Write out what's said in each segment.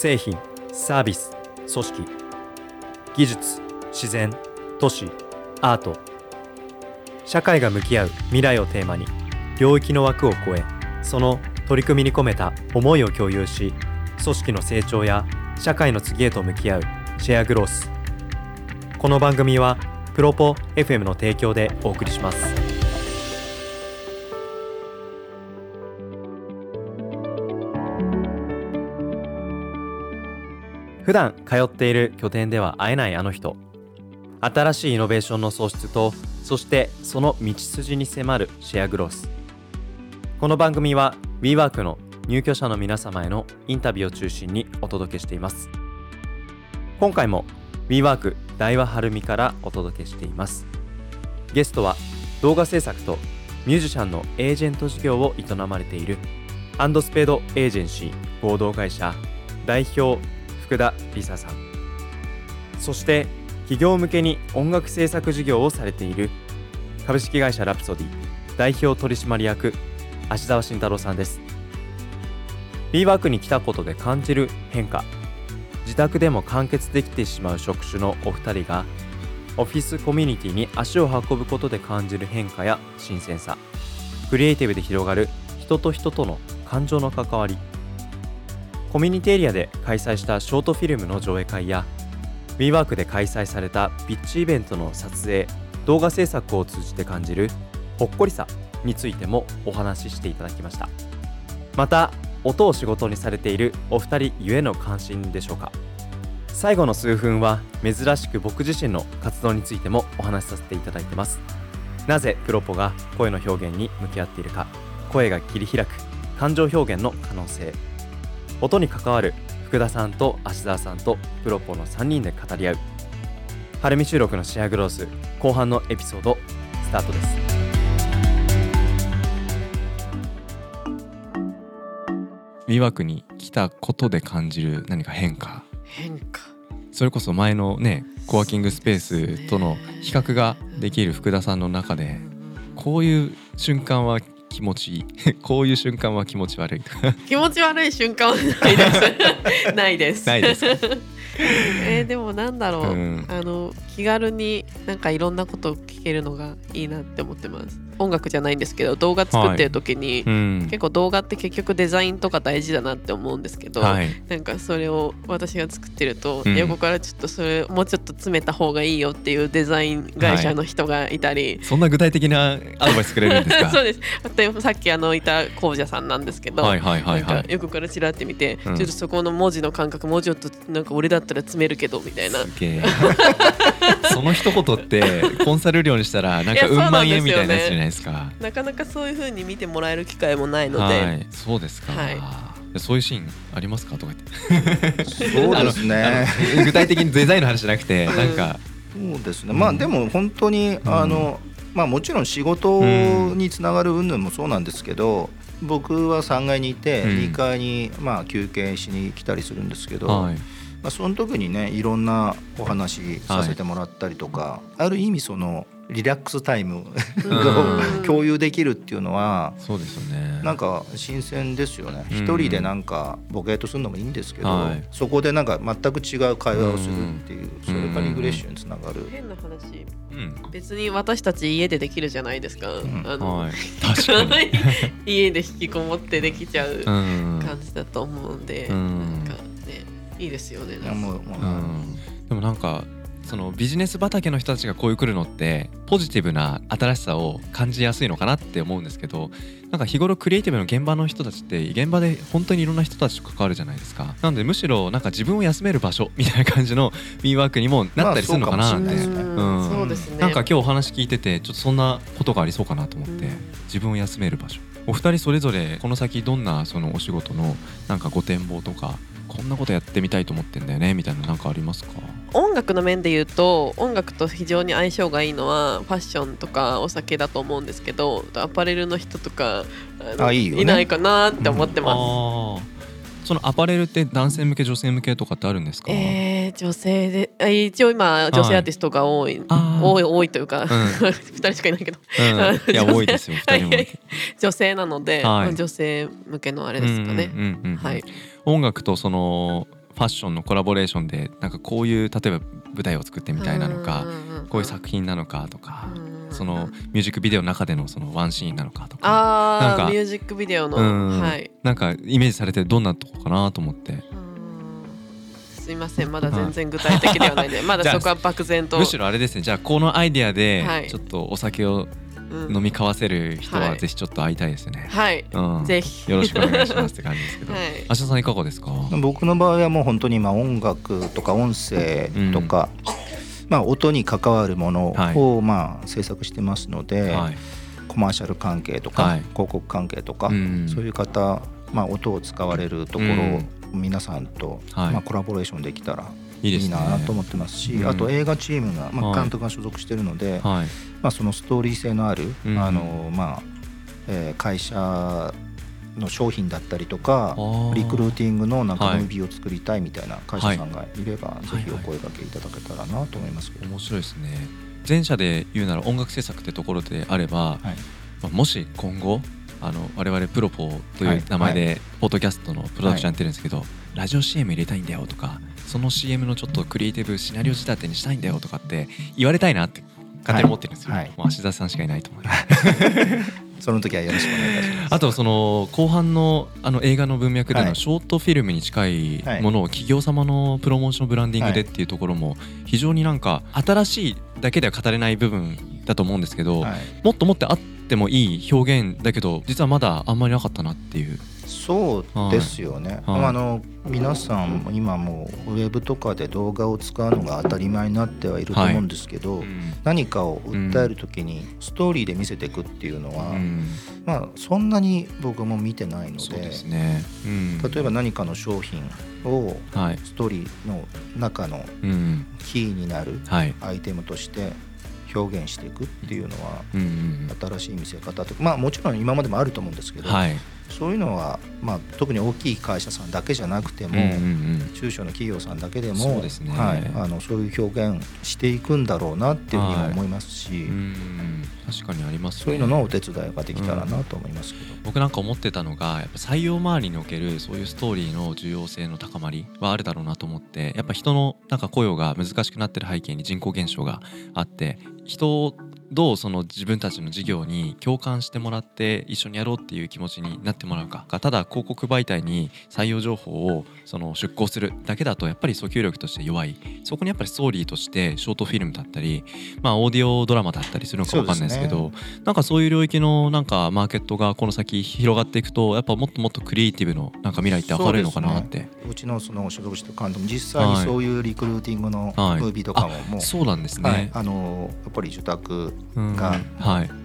製品サービス組織技術自然都市アート。社会が向き合う未来をテーマに領域の枠を超えその取り組みに込めた思いを共有し組織の成長や社会の次へと向き合うシェアグロース。この番組はプロポ FM の提供でお送りします。普段通っている拠点では会えないあの人。新しいイノベーションの創出とそしてその道筋に迫るシェアグロス。この番組は WeWork の入居者の皆様へのインタビューを中心にお届けしています。今回も WeWork 大和晴美からお届けしています。ゲストは動画制作とミュージシャンのエージェント事業を営まれているアンドスペードエージェンシー合同会社代表福田理沙さん。そして企業向けに音楽制作事業をされている株式会社ラプソディ代表取締役芦澤慎太郎さんです。B ワークに来たことで感じる変化自宅でも完結できてしまう職種のお二人がオフィスコミュニティに足を運ぶことで感じる変化や新鮮さクリエイティブで広がる人と人との感情の関わりコミュニティエリアで開催したショートフィルムの上映会や WeWork で開催されたピッチイベントの撮影動画制作を通じて感じるほっこりさについてもお話ししていただきました。また音を仕事にされているお二人ゆえの関心でしょうか。最後の数分は珍しく僕自身の活動についてもお話しさせていただいてます。なぜプロポが声の表現に向き合っているか声が切り開く感情表現の可能性。音に関わる福田さんと芦澤さんとプロポの3人で語り合う。晴海収録のシェアグロース後半のエピソードスタートです。ウィワークに来たことで感じる何か変化？変化？それこそ前のねコワーキングスペースとの比較ができる福田さんの中でこういう瞬間は気持ちいい。こういう瞬間は気持ち悪い 気持ち悪い瞬間はないです。ないです。ないですえーでもなんだろう、うん。あの気軽になんかいろんなことを聞けるのがいいなって思ってます音楽じゃないんですけど動画作ってる時に、うん。結構動画って結局デザインとか大事だなって思うんですけど、はい。なんかそれを私が作ってると、うん。横からちょっとそれもうちょっと詰めた方がいいよっていうデザイン会社の人がいたり、そんな具体的なアドバイスくれるんですか？そうです。でさっきあのいた紅者さんなんですけど、はいはいはい横からちらって見て、うん。ちょっとそこの文字の感覚もうちょっとなんか俺だったら詰めるけどみたいな。その一言ってコンサル料にしたらなんかううん万なんですよね。円みたいなやつじゃないですか。なかなかそういう風に見てもらえる機会もないので、はい。そうですか、はい。そういうシーンありますかとか言って。そうですね。具体的にデザインの話じゃなくて、うん。なんか。そうですね。まあでも本当にあのまあもちろん仕事につながる云々もそうなんですけど、僕は3階にいてうん。2階にまあ休憩しに来たりするんですけど、はい。まあその時にねいろんなお話させてもらったりとか、ある意味そのリラックスタイムうん。を共有できるっていうのは。そうですよね。なんか新鮮ですよね。うん。一人でなんかボケとするのもいいんですけど、はい。そこでなんか全く違う会話をするっていう、それがリフレッシュにつながる、変な話。うん。別に私たち家でできるじゃないですか、ん。あの、はい。確かに。家で引きこもってできちゃううん感じだと思うんで、うん。なんかねいいですよね。もうでもなんかそのビジネス畑の人たちがこういう来るのってポジティブな新しさを感じやすいのかなって思うんですけどなんか日頃クリエイティブの現場の人たちって現場で本当にいろんな人たちと関わるじゃないですか。なのでむしろなんか自分を休める場所 みたいな感じの w ワークにもなったりするのかなって、まあそうですね。うんうん。そうですね。なんか今日お話聞いててちょっとそんなことがありそうかなと思って、うん。自分を休める場所。お二人それぞれこの先どんなそのお仕事のなんかご展望とかこんなことやってみたいと思ってんだよねみたいななんかありますか？音楽の面で言うと音楽と非常に相性がいいのはファッションとかお酒だと思うんですけどアパレルの人とかあいいよね。ないかなって思ってます、あー。そのアパレルって男性向け女性向けとかってあるんですか、えー、女性であ一応今女性アーティストが多い、あー。多い多いというか、ん。二人しかいないけど。うん、いや多いですよ二人も。女性なので、はい。まあ女性向けのあれですかね、うんうんうんうん。はい音楽とそのファッションのコラボレーションでなんかこういう例えば舞台を作ってみたいなのかこういう作品なのかとかそのミュージックビデオの中でのそのワンシーンなのかとかなんかミュージックビデオの。うん。はい。なんかイメージされてどんなとこかなと思って。うん。すいません。まだ全然具体的ではないんで。まだ そこは漠然と。むしろあれですね。じゃあこのアイデアではい。ちょっとお酒をうん飲み交わせる人ははい。ぜひちょっと会いたいですね、はい。うん、ぜひ。よろしくお願いしますって感じですけど、はい。芦田さんいかがですか？僕の場合はもう本当にまあ音楽とか音声とか、まあ、音に関わるものをまあ制作してますので、はい。コマーシャル関係とか、はい。広告関係とか、うん。そういう方、まあ、音を使われるところを皆さんと、はい。まあ、コラボレーションできたらいいなと思ってますし、うん。あと映画チームが、まあ、はい。監督が所属してるので、はい。まあ、そのストーリー性のある、うん。あのまあえー会社の商品だったりとかー。リクルーティングのなんかはいムービーを作りたいみたいな会社さんがいれば、いぜひお声掛けいただけたらなと思いますけど、面白いですね。前者で言うなら音楽制作ってところであれば、はい。まあ、もし今後あの我々プロポとはい。い。う名前でポッドキャストのプロダクションやってるんですけど、ラジオ CM 入れたいんだよとかその CM のちょっとクリエイティブシナリオ仕立てにしたいんだよとかって言われたいなって勝手に思ってるんですよ、はいはいもう芦田さんしかいないと思いますその時はよろしくお願いいたします。あとその後半のあの映画の文脈ではいのショートフィルムに近いものを企業様のプロモーションブランディングでっていうところも非常になんか新しいだけでは語れない部分だと思うんですけど、はいもっともっとあってもいい表現だけど実はまだあんまりなかったなっていう。そうですよね、はいあの皆さんも今もうウェブとかで動画を使うのが当たり前になってはいると思うんですけど、何かを訴える時にストーリーで見せていくっていうのは、うんまあそんなに僕も見てないのでね。うん例えば何かの商品をはい。ストーリーの中のうん。キーになるはい。アイテムとして表現していくっていうのは新しい見せ方とまあもちろん今までもあると思うんですけど、うん。はい。そういうのは、まあ、特に大きい会社さんだけじゃなくても、うんうんうん。中小の企業さんだけでもそうですねはい、あのそういう表現していくんだろうなっていうふうに思いますし、うん確かにありますね。そういうののお手伝いができたらなと思いますけど、僕なんか思ってたのがやっぱ採用周りにおけるそういうストーリーの重要性の高まりはあるだろうなと思ってやっぱ人のなんか雇用が難しくなってる背景に人口減少があって人をどうその自分たちの事業に共感してもらって一緒にやろうっていう気持ちになってもらうかただ広告媒体に採用情報をその出稿するだけだとやっぱり訴求力として弱い。そこにやっぱりストーリーとしてショートフィルムだったりまあオーディオドラマだったりするのかわかんないですけどなんかそういう領域のなんかマーケットがこの先広がっていくとやっぱもっともっとクリエイティブのなんか未来って明るいのかなって。うちのその所属してる監督も実際にそういうリクルーティングのムはい。ービーとかももう、そうなんですはい。ね、あのやっぱり受託うんが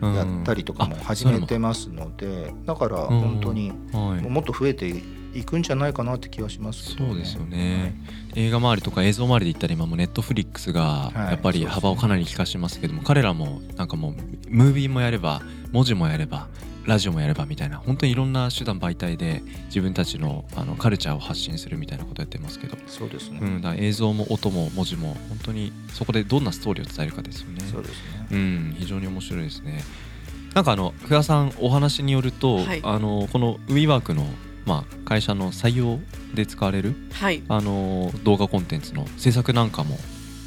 やったりとかもあ始めてますので、だから本当にもはい。もっと増えていくんじゃないかなって気がしますけどそうですよね、映画周りとか映像周りで言ったら今もネットフリックスがはい。やっぱり幅をかなり利かしてますけども、彼らもなんかもうムービーもやれば文字もやればラジオもやればみたいな本当にいろんな手段媒体で自分たちのあのカルチャーを発信するみたいなことやってますけど、そうですね、うん、だ映像も音も文字も本当にそこでどんなストーリーを伝えるかですよね。そうですね。うん、非常に面白いですね。なんかあの福田さんお話によると、はい。あのこの WeWork のまあ会社の採用で使われるはい。あの動画コンテンツの制作なんかも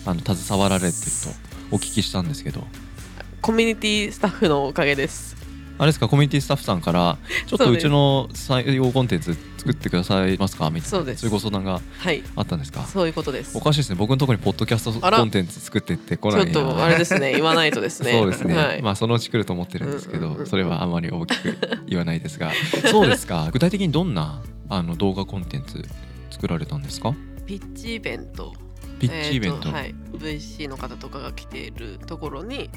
あの携わられてるとお聞きしたんですけど、コミュニティスタッフのおかげです。あれですかコミュニティスタッフさんからちょっとそうちの採用コンテンツ作ってくださいますかみたいなそういうご相談がはい。あったんですか？そういうことです。おかしいですね。僕のところにポッドキャストコンテンツ作ってってこちょっないなとあれですね。言わないとですね。そうですね、はい、まあそのうち来ると思ってるんですけどそれはあまり大きく言わないですが。そうですか。具体的にどんなあの動画コンテンツ作られたんですか？ピッチイベント。ピッチイベント、えーはい、VC の方とかが来ているところに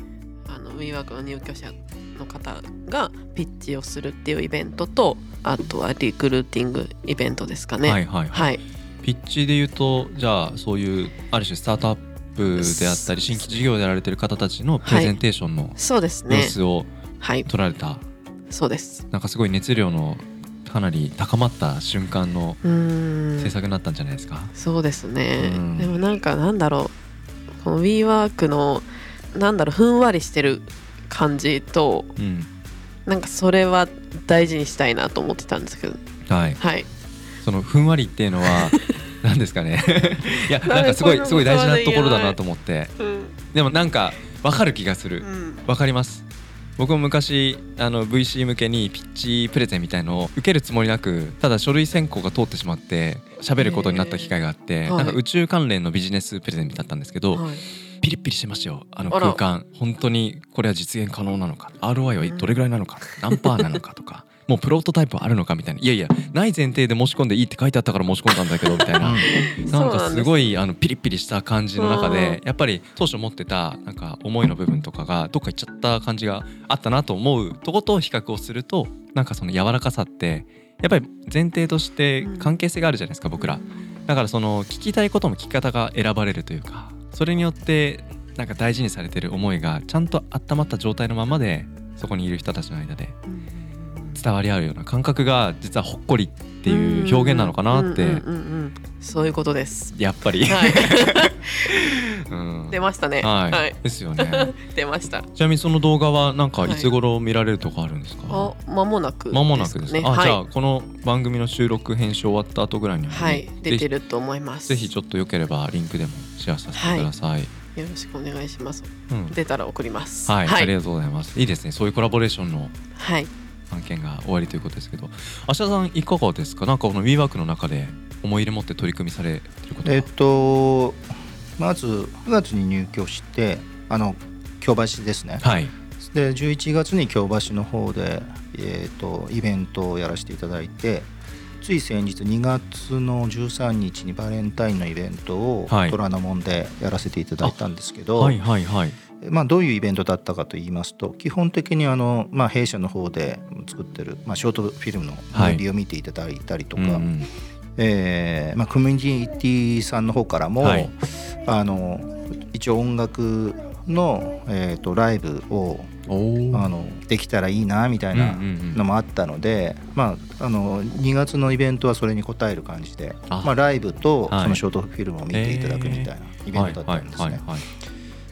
あの WeWork の入居者の方がピッチをするっていうイベントとあとはリクルーティングイベントですかね。はいはいはい、はい、ピッチで言うとじゃあそういうある種スタートアップであったり新規事業でやられてる方たちのプレゼンテーションのそうです様ね。子をはい、撮られた、そうです。なんかすごい熱量のかなり高まった瞬間の制作になったんじゃないですか、そうですね、うん。でもなんかなんだろう。この WeWork のなんだろうふんわりしてる感じとうん。なんかそれは大事にしたいなと思ってたんですけど。はい。はい。そのふんわりっていうのは なんですかね。いやなんかすごいすごい大事なところだなと思って。うんでもなんか分かる気がする。うん。分かります。僕も昔あの VC 向けにピッチプレゼンみたいのを受けるつもりなくただ書類選考が通ってしまって喋ることになった機会があって、へーなんか宇宙関連のビジネスプレゼンだったんですけど、はいピリッピリしてましたよ。あの空間。本当にこれは実現可能なのか。ROI はどれぐらいなのか、何パーなのかとか。もうプロトタイプはあるのかみたいな。いやいやない前提で申し込んでいいって書いてあったから申し込んだんだけどみたいな。なんかすごいあのピリピリした感じの中でやっぱり当初持ってたなんか思いの部分とかがどっか行っちゃった感じがあったなと思うとこと比較をするとなんかその柔らかさってやっぱり前提として関係性があるじゃないですか僕ら。だからその聞きたいことも聞き方が選ばれるというかそれによってなんか大事にされてる思いがちゃんと温まった状態のままでそこにいる人たちの間で伝わり合うような感覚が実はほっこりっていう表現なのかなってそういうことです。やっぱり、はい、うん。出ましたね。はい、はい、ですよね。出ました。ちなみにその動画はなんかはいいつ頃見られるとかあるんですか、あ、間もなく間もなくですか？ね。あ、はい、じゃあこの番組の収録編集終わった後ぐらいにはね、はい、出てぜると思います。ひぜひちょっとよければリンクでもシェアさせてください、よろしくお願いします。うん。出たら送ります。はい、はい、ありがとうございます。いいですね。そういうコラボレーションのはい。案件が終わりということですけど。芦田さんいかがですか？なんかこの WeWork の中で思い入れ持って取り組みされてることは？えっとまず9月に入居してあの京橋ですね、はい。で11月に京橋の方で、えー、とイベントをやらせていただいてつい先日2月の13日にバレンタインのイベントをはい。虎ノ門でやらせていただいたんですけど、はいはいはい。まあ、どういうイベントだったかと言いますと基本的にあの、まあ、弊社の方で作ってる、まあ、ショートフィルムのムはい。ービーを見ていただいたりとか、うんうんえーまあ、コミュニティさんの方からも、はい。あの一応音楽の、えー、とライブをあのできたらいいなみたいなのもあったので、まあ、あの2月のイベントはそれに応える感じであ。まあ、ライブとはい。そのショートフィルムを見ていただくみたいなイベントだったんですね。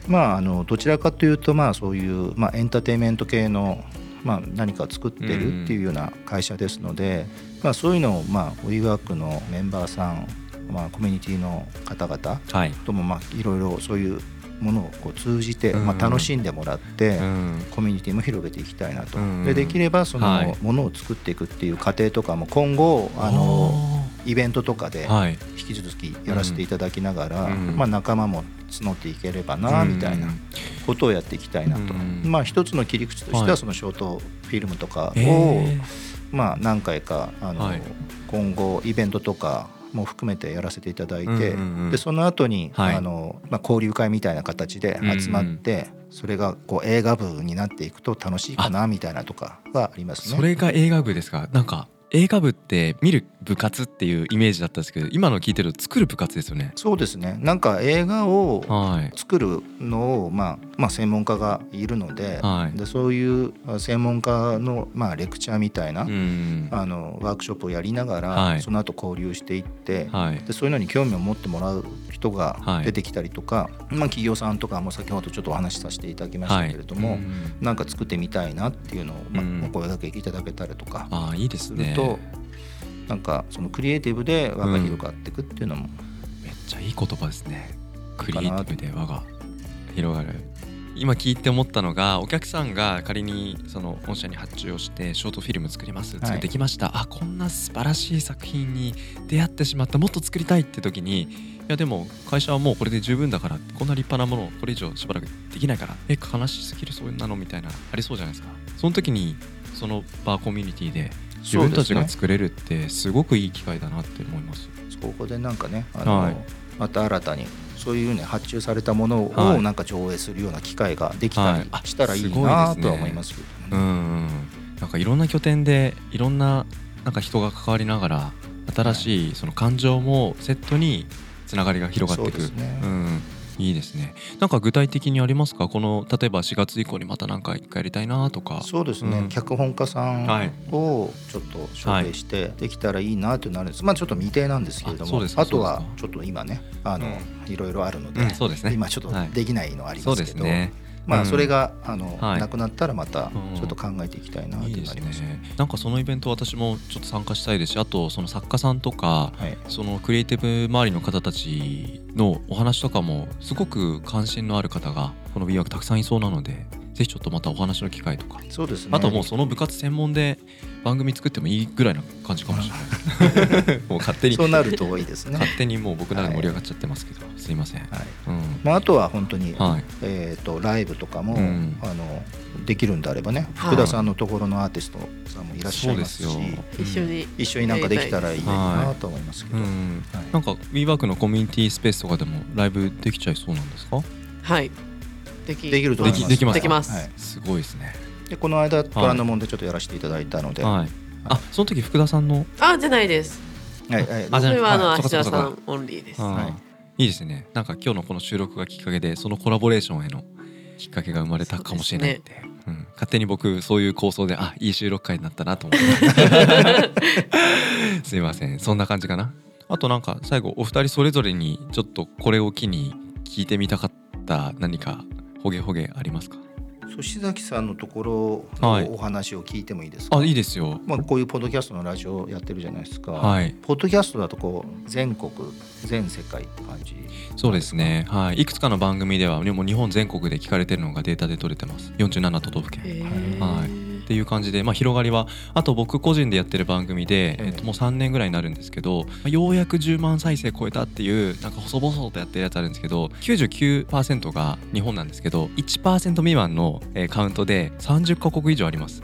まあ、あのどちらかというと、まあ、そういう、まあ、エンターテインメント系の、まあ、何かを作ってるっていうような会社ですので、まあ、そういうのを、まあ、WeWork のメンバーさん、まあ、コミュニティの方々はい。とも、まあ、いろいろそういうものをこう通じて、うん。まあ、楽しんでもらって、うん。コミュニティも広げていきたいなと、うん。でできればそはい。のものを作っていくっていう過程とかも今後あのイベントとかではい。引き続きやらせていただきながら、うん。まあ、仲間も募っていければなみたいなうんことをやっていきたいなと、うん。まあ、一つの切り口としてははい。そのショートフィルムとかを、えまあ、何回かあの、はい。今後イベントとかも含めてやらせていただいて、うんうんうんでその後に、はい。あのまあ、交流会みたいな形で集まって、それがこう映画部になっていくと楽しいかなみたいなとかはありますね。それが映画部ですか？なんか映画部って見る部活っていうイメージだったんですけど今の聞いてると作る部活ですよね。そうですね。なんか映画をはい。作るのを、まあまあ、専門家がいるので,、はい。でそういう専門家の、まあ、レクチャーみたいな、うん。あのワークショップをやりながら、はい。その後交流していって、はい。でそういうのに興味を持ってもらう人がはい。出てきたりとか、まあ、企業さんとかも先ほどちょっとお話しさせていただきましたけれども、はいうん。なんか作ってみたいなっていうのを、まあうん。お声掛けいただけたりとか。ああいいですねすると、なんかそのクリエイティブで輪が広がっていくっていうのも、めっちゃいい言葉ですね。クリエイティブで輪が広がる。今聞いて思ったのがお客さんが仮にその御社に発注をしてショートフィルム作りますはい。作ってきました、あこんな素晴らしい作品に出会ってしまった。もっと作りたいって時にいやでも会社はもうこれで十分だからこんな立派なものをこれ以上しばらくできないからえ悲しすぎるそういうなのみたいなありそうじゃないですか。その時にそのバーコミュニティで自分たちが作れるってすごくいい機会だなって思います。そこでなんかねあの、はい。また新たにそういうね発注されたものはい。をなんか上映するような機会ができたりしたらいいなとは思いますけどね。うんうん、なんかいろんな拠点でいろんななんか人が関わりながら新しいその感情もセットにつながりが広がっていく。そうですね。ん、いいですね。なんか具体的にありますか？この例えば4月以降にまた何か一回やりたいなとか。そうですね、うん。脚本家さんはい。をちょっと紹介してできたらいいなとなるんです、まあちょっと未定なんですけれども。あとはちょっと今ねあの、いろいろあるので、うんそうですね。今ちょっとはい。できないのはありそうますけど、ですねまうんあそれがあのはいなくなったらまたうんちょっと考えていきたいなっていいですなりますね。ねなんかそのイベント私もちょっと参加したいですしあとその作家さんとかはい。そのクリエイティブ周りの方たちのお話とかもすごく関心のある方がこの WeWork たくさんいそうなのでぜひちょっとまたお話の機会とかそうですね。あともうその部活専門で番組作ってもいいぐらいな感じかもしれない。もう勝手に。そうなるといいですね。勝手にもう僕らで盛り上がっちゃってますけど、すいません、はい。うん。まああとは本当にはい。えっとライブとかもうん。あのできるんであればね、はい。福田さんのところのアーティストさんもいらっしゃいますしそうですよ、一緒に一緒になんかできたらいいはなと思いますけど。うん。はい。なんか WeWork のコミュニティスペースとかでもライブできちゃいそうなんですか？はい。できできると思います。できできます。かできます。はい。すごいですねでこの間虎ノ門でちょっとやらせていただいたので、ははい。あその時福田さんの？あじゃないです。いはい。あじゃそれはあのはい。芦田さんオンリーです。はい。い。いですね。なんか今日のこの収録がきっかけでそのコラボレーションへのきっかけが生まれたかもしれないって、うん、勝手に僕そういう構想であいい収録会になったなと思って。すいません。そんな感じかな。あとなんか最後お二人それぞれにちょっとこれを機に聞いてみたかった何かほげほげありますか？寿司崎さんのところはい。のお話を聞いてもいいですか？あいいですよ。まあこういうポッドキャストのラジオやってるじゃないですか。はい。ポッドキャストだとこう全国全世界って感じ。そうですね。はい。いくつかの番組ではでも日本全国で聞かれてるのがデータで取れてます。47都道府県。へー。はいっていう感じで、まあ、広がりはあと僕個人でやってる番組で、えええっと、もう3年ぐらいになるんですけど、まあようやく10万再生超えたっていうなんか細々とやってるやつあるんですけど99%が日本なんですけど1%未満の、えーカウントで30カ国以上あります。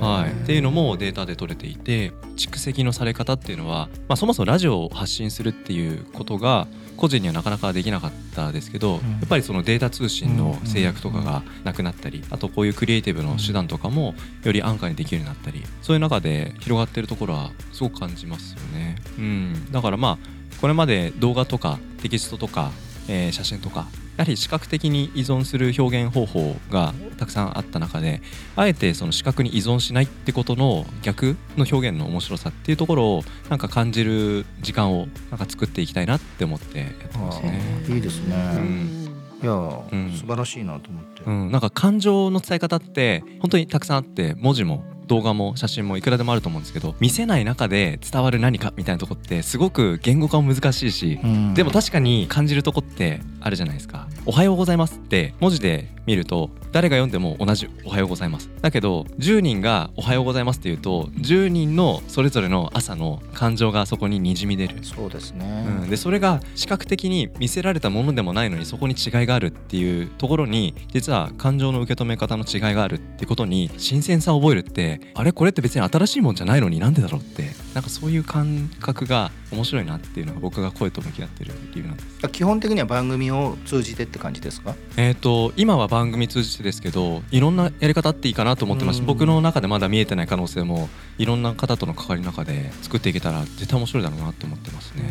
はい、っていうのもデータで取れていて蓄積のされ方っていうのは、まあ、そもそもラジオを発信するっていうことが個人にはなかなかできなかったですけど、ん。やっぱりそのデータ通信の制約とかがなくなったりあとこういうクリエイティブの手段とかもより安価にできるようになったりそういう中で広がってるところはすごく感じますよね。うん、だからまあこれまで動画とかテキストとか、えー写真とかやはり視覚的に依存する表現方法がたくさんあった中であえてその視覚に依存しないってことの逆の表現の面白さっていうところをなんか感じる時間をなんか作っていきたいなって思ってやってますね。いいですねうんいや、ん素晴らしいなと思って。うん、なんか感情の伝え方って本当にたくさんあって文字も動画も写真もいくらでもあると思うんですけど見せない中で伝わる何かみたいなとこってすごく言語化も難しいしうん。でも確かに感じるとこってあるじゃないですか「おはようございます」って文字で見ると誰が読んでも同じ「おはようございます」だけど10人が「おはようございます」って言うと10人のそれぞれの朝の感情がそこににじみ出る。そうですね。うん、でそれが視覚的に見せられたものでもないのにそこに違いがあるっていうところに実は感情の受け止め方の違いがあるってことに新鮮さを覚えるってあれこれって別に新しいもんじゃないのになんでだろうってなんかそういう感覚が面白いなっていうのが僕が声と向き合ってる理由なんです。基本的には番組を通じてって感じですか？えー、と今は番組通じてですけどいろんなやり方あっていいかなと思ってますしうん僕の中でまだ見えてない可能性もいろんな方との関わりの中で作っていけたら絶対面白いだろうなって思ってますね。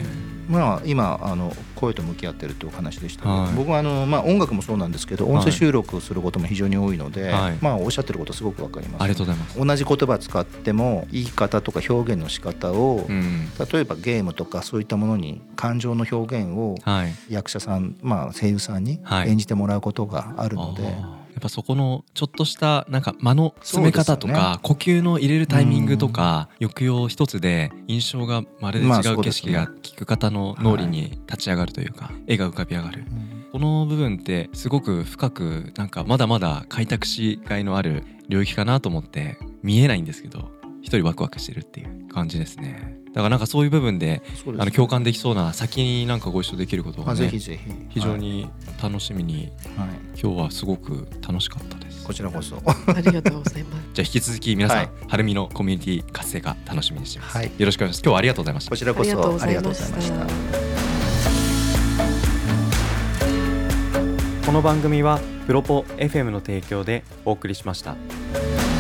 まあ今あの声と向き合ってるっていうお話でしたけど、はい。僕はあのまあ音楽もそうなんですけど、音声収録することも非常に多いので、はい。まあおっしゃってることすごくわかります。ありがとうございます。同じ言葉使っても言い方とか表現の仕方を、うん。例えばゲームとかそういったものに感情の表現をはい。役者さん、まあ、声優さんにはい。演じてもらうことがあるので、ぱそこのちょっとしたなんか間の詰め方とか、呼吸の入れるタイミングとか抑揚一つで印象がまるでまあ違そう景色が聞く方の脳裏に立ち上がるというか、絵が浮かび上がる。この部分ってすごく深くなんかまだまだ開拓しがいのある領域かなと思って見えないんですけど一人ワクワクしてるっていう感じですね。だからなんかそういう部分でそうですあの共感できそうな先になんかご一緒できることまあ、がねぜひぜひ。非常、に楽しみにはい。はい今日はすごく楽しかったです。こちらこそ。ありがとうございます。じゃあ引き続き皆さん、はい。はるみのコミュニティ活性化楽しみにしてます、はい。よろしくお願いします。今日はありがとうございました。こちらこそありがとうございました。この番組はプロポ FM の提供でお送りしました。